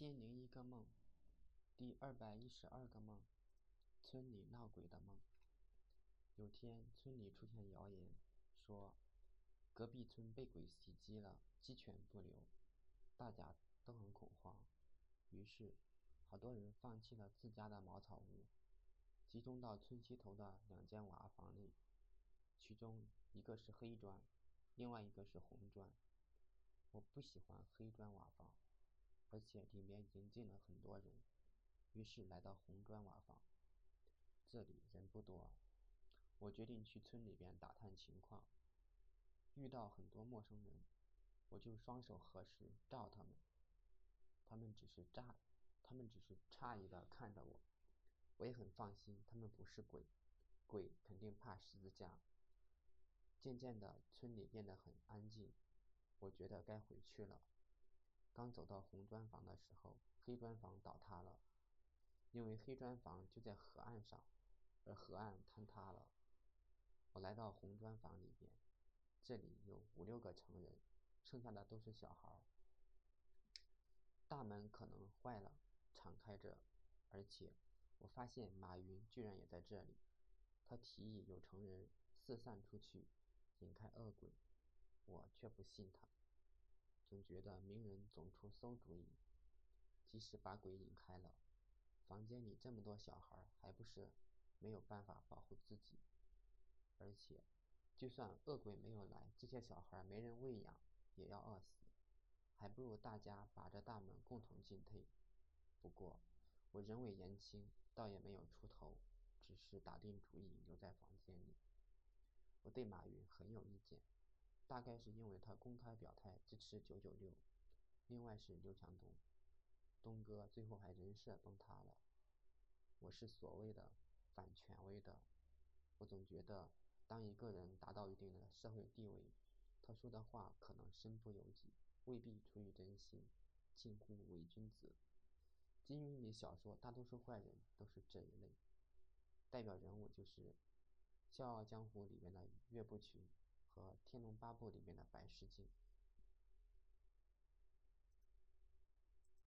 千零一个梦，第二百一十二个梦，村里闹鬼的梦。有天，村里出现谣言，说隔壁村被鬼袭击了，鸡犬不留，大家都很恐慌。于是，好多人放弃了自家的茅草屋，集中到村西头的两间瓦房里，其中一个是黑砖，另外一个是红砖。我不喜欢黑砖瓦房。而且里面迎进了很多人，于是来到红砖瓦房。这里人不多，我决定去村里边打探情况。遇到很多陌生人，我就双手合十照他们。他们只是诧，他们只是诧异的看着我。我也很放心，他们不是鬼，鬼肯定怕十字架。渐渐的，村里变得很安静，我觉得该回去了。刚走到红砖房的时候，黑砖房倒塌了，因为黑砖房就在河岸上，而河岸坍塌了。我来到红砖房里边，这里有五六个成人，剩下的都是小孩。大门可能坏了，敞开着，而且我发现马云居然也在这里。他提议有成人四散出去，引开恶鬼，我却不信他。总觉得名人总出馊主意，即使把鬼引开了，房间里这么多小孩，还不是没有办法保护自己？而且，就算恶鬼没有来，这些小孩没人喂养，也要饿死，还不如大家把着大门共同进退。不过，我人微言轻，倒也没有出头，只是打定主意留在房间里。我对马云很有意见。大概是因为他公开表态支持九九六，另外是刘强东，东哥最后还人设崩塌了。我是所谓的反权威的，我总觉得当一个人达到一定的社会地位，他说的话可能身不由己，未必出于真心，近乎伪君子。金庸里小说大多数坏人都是这一类，代表人物就是《笑傲江湖》里面的岳不群。和《天龙八部》里面的白狮精。